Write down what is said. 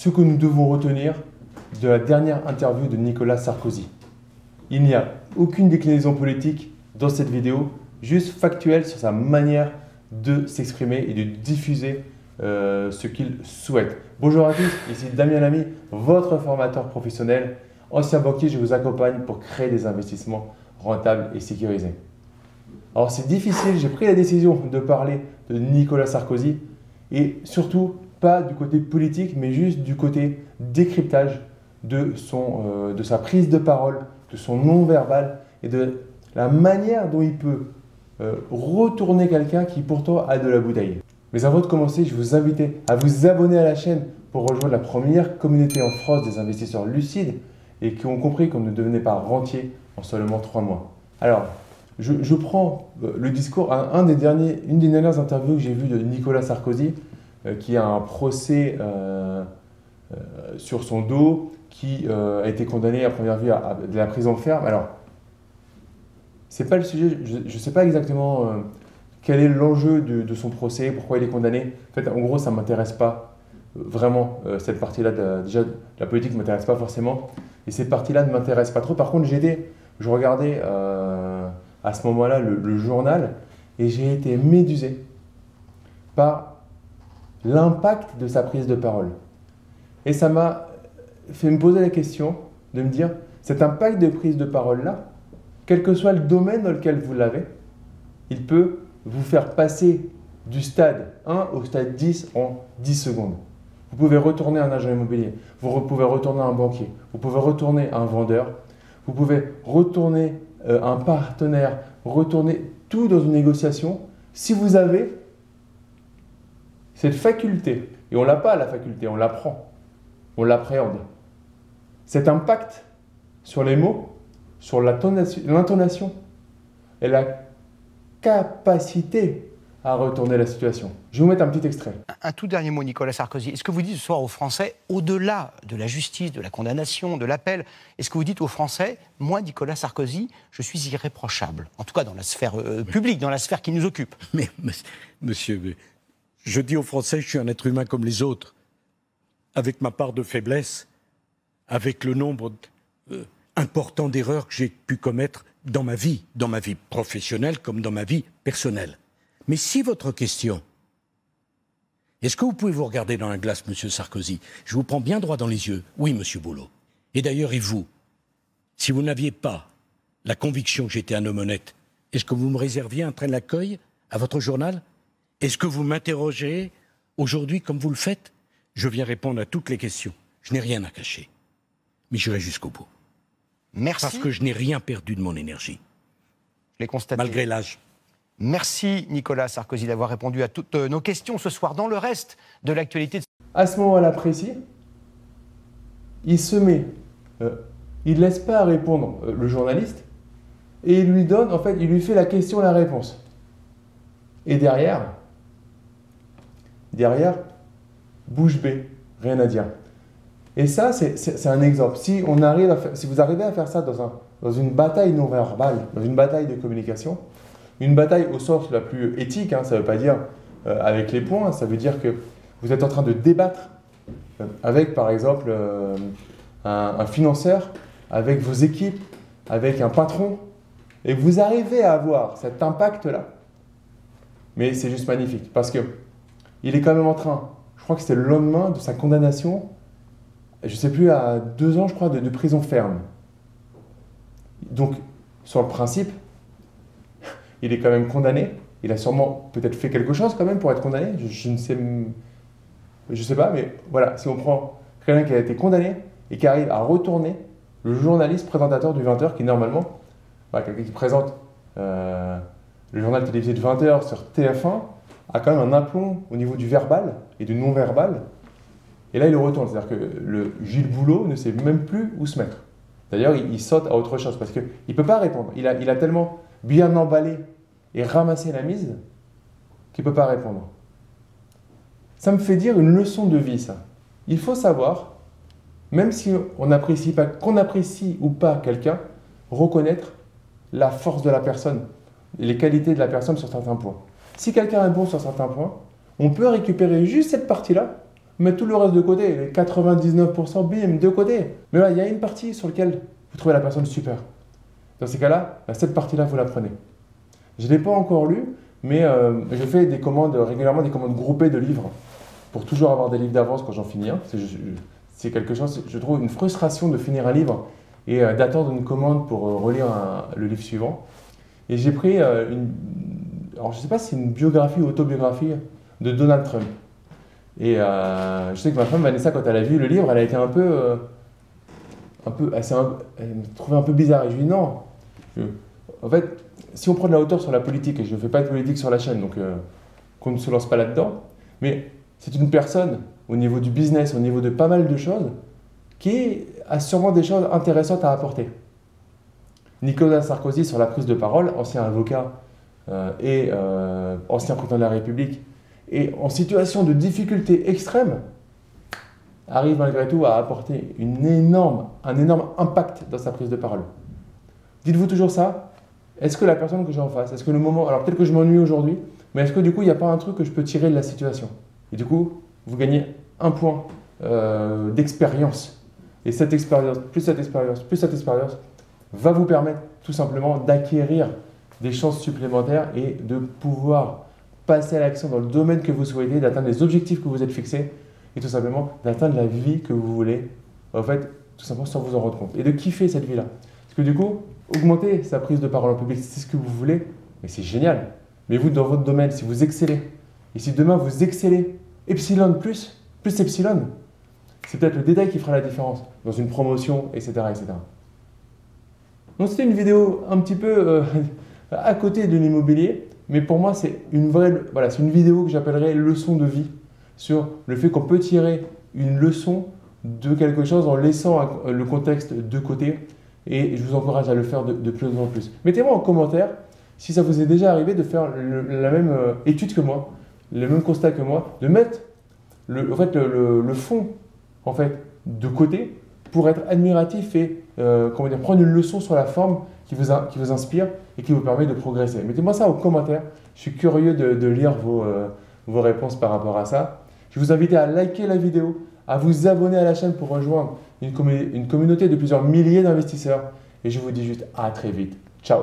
ce que nous devons retenir de la dernière interview de Nicolas Sarkozy. Il n'y a aucune déclinaison politique dans cette vidéo, juste factuelle sur sa manière de s'exprimer et de diffuser euh, ce qu'il souhaite. Bonjour à tous, ici Damien Lamy, votre formateur professionnel. Ancien banquier, je vous accompagne pour créer des investissements rentables et sécurisés. Alors c'est difficile, j'ai pris la décision de parler de Nicolas Sarkozy et surtout pas du côté politique, mais juste du côté décryptage euh, de sa prise de parole, de son non-verbal et de la manière dont il peut euh, retourner quelqu'un qui pourtant a de la bouteille. Mais avant de commencer, je vous invite à vous abonner à la chaîne pour rejoindre la première communauté en France des investisseurs lucides et qui ont compris qu'on ne devenait pas rentier en seulement trois mois. Alors, je, prends euh, le discours, un, des derniers, une des dernières interviews que j'ai vues de Nicolas Sarkozy, qui a un procès euh, sur son dos, qui a été condamné à première vue à, de la prison ferme. Alors, c'est pas le sujet, je ne sais pas exactement quel est l'enjeu de, son procès, pourquoi il est condamné. En fait, en gros, ça ne m'intéresse pas vraiment, cette partie-là. déjà, la politique ne m'intéresse pas forcément, et cette partie-là ne m'intéresse pas trop. Par contre, j'ai je regardais à ce moment-là le, journal et j'ai été médusé par l'impact de sa prise de parole. Et ça m'a fait me poser la question de me dire, cet impact de prise de parole-là, quel que soit le domaine dans lequel vous l'avez, il peut vous faire passer du stade 1 au stade 10 en 10 secondes. Vous pouvez retourner un agent immobilier, vous pouvez retourner un banquier, vous pouvez retourner un vendeur, vous pouvez retourner euh, un partenaire, retourner tout dans une négociation, si vous avez cette faculté, et on l'a pas la faculté, on l'apprend, on l'appréhende, cet impact sur les mots, sur l'intonation et la capacité à retourner la situation. Je vais vous mettre un petit extrait. Un, tout dernier mot, Nicolas Sarkozy. Est-ce que vous dites ce soir aux Français, au-delà de la justice, de la condamnation, de l'appel, est-ce que vous dites aux Français, moi, Nicolas Sarkozy, je suis irréprochable? En tout cas, dans la sphère euh, publique, dans la sphère qui nous occupe. Mais, monsieur, je dis aux Français, je suis un être humain comme les autres, avec ma part de faiblesse, avec le nombre euh, important d'erreurs que j'ai pu commettre dans ma vie, dans ma vie professionnelle comme dans ma vie personnelle. Mais si votre question, est-ce que vous pouvez vous regarder dans la glace, Monsieur Sarkozy? Je vous prends bien droit dans les yeux. Oui, Monsieur Boulot. Et d'ailleurs, et vous? Si vous n'aviez pas la conviction que j'étais un homme honnête, est-ce que vous me réserviez un train d'accueil à votre journal? Est-ce que vous m'interrogez aujourd'hui comme vous le faites? Je viens répondre à toutes les questions. Je n'ai rien à cacher. Mais j'irai jusqu'au bout. Merci. Parce que je n'ai rien perdu de mon énergie. Je l'ai constaté. Malgré l'âge. Merci Nicolas Sarkozy d'avoir répondu à toutes euh, nos questions ce soir dans le reste de l'actualité. À ce moment-là précis, il se met, euh, il ne laisse pas répondre euh, le journaliste et il lui donne, en fait, il lui fait la question, la réponse. Et derrière, derrière, bouche bée, rien à dire. Et ça, c'est un exemple. Si, on arrive si vous arrivez à faire ça dans, un, une bataille non verbale, dans une bataille de communication, une bataille au sens la plus éthique, hein, ça ne veut pas dire euh, avec les points, ça veut dire que vous êtes en train de débattre euh, avec, par exemple, euh, un, financeur, avec vos équipes, avec un patron, et vous arrivez à avoir cet impact-là. Mais c'est juste magnifique, parce que il est quand même en train, je crois que c'était le lendemain de sa condamnation, je ne sais plus, à deux ans, je crois, de prison ferme. Donc, sur le principe, il est quand même condamné. Il a sûrement peut-être fait quelque chose quand même pour être condamné. Je, ne sais, je sais pas, mais voilà, si on prend quelqu'un qui a été condamné et qui arrive à retourner le journaliste présentateur du 20h qui normalement, quelqu'un qui présente euh, le journal télévisé de 20h sur TF1, a quand même un aplomb au niveau du verbal et du non-verbal. Et là, il le retourne. C'est-à-dire que le Gilles Boulot ne sait même plus où se mettre. D'ailleurs, il, saute à autre chose parce qu'il ne peut pas répondre. Il a, il a tellement bien emballé et ramasser la mise qui ne peut pas répondre. Ça me fait dire une leçon de vie, ça. Il faut savoir, même si on n'apprécie pas, qu'on apprécie ou pas quelqu'un, reconnaître la force de la personne, les qualités de la personne sur certains points. Si quelqu'un est bon sur certains points, on peut récupérer juste cette partie-là, mettre tout le reste de côté, les 99%, bim, de côté. Mais là, il y a une partie sur laquelle vous trouvez la personne super. Dans ces cas-là, bah, cette partie-là, vous la prenez. Je ne l'ai pas encore lu, mais euh, je fais des commandes régulièrement, des commandes groupées de livres pour toujours avoir des livres d'avance quand j'en finis. C'est quelque chose, je trouve, une frustration de finir un livre et euh, d'attendre une commande pour euh, relire le livre suivant. Et j'ai pris une. Alors, je ne sais pas si c'est une biographie ou autobiographie de Donald Trump. Et je sais que ma femme Vanessa, quand elle a vu le livre, elle a été un peu. un peu elle, elle me trouvait un peu bizarre. Et je lui ai dit non. en fait, si on prend de la hauteur sur la politique, et je ne fais pas de politique sur la chaîne, donc euh, qu'on ne se lance pas là-dedans, mais c'est une personne, au niveau du business, au niveau de pas mal de choses, qui a sûrement des choses intéressantes à apporter. Nicolas Sarkozy, sur la prise de parole, ancien avocat euh, et euh, ancien président de la République, et en situation de difficulté extrême, arrive malgré tout à apporter une énorme, un énorme impact dans sa prise de parole. Dites-vous toujours ça est-ce que la personne que j'ai en face, est-ce que le moment, alors peut-être que je m'ennuie aujourd'hui, mais est-ce que du coup il n'y a pas un truc que je peux tirer de la situation? Et du coup, vous gagnez un point euh, d'expérience. Et cette expérience, plus cette expérience, plus cette expérience, va vous permettre tout simplement d'acquérir des chances supplémentaires et de pouvoir passer à l'action dans le domaine que vous souhaitez, d'atteindre les objectifs que vous êtes fixés et tout simplement d'atteindre la vie que vous voulez, en fait, tout simplement sans vous en rendre compte. Et de kiffer cette vie-là. Parce que du coup, augmenter sa prise de parole en public, c'est ce que vous voulez, mais c'est génial. Mais vous, dans votre domaine, si vous excellez, et si demain vous excellez, epsilon plus, plus epsilon, c'est peut-être le détail qui fera la différence dans une promotion, etc. etc. Donc c'était une vidéo un petit peu euh, à côté de l'immobilier, mais pour moi c'est une vraie, voilà, c'est une vidéo que j'appellerais leçon de vie sur le fait qu'on peut tirer une leçon de quelque chose en laissant le contexte de côté et je vous encourage à le faire de, plus en plus. Mettez-moi en commentaire si ça vous est déjà arrivé de faire la même euh, étude que moi, le même constat que moi, de mettre le, en fond en fait, de côté pour être admiratif et euh, comment dire, prendre une leçon sur la forme qui vous, qui vous inspire et qui vous permet de progresser. Mettez-moi ça en commentaire. Je suis curieux de, lire vos, euh, vos réponses par rapport à ça. Je vous invite à liker la vidéo, à vous abonner à la chaîne pour rejoindre une, une communauté de plusieurs milliers d'investisseurs. Et je vous dis juste à très vite. Ciao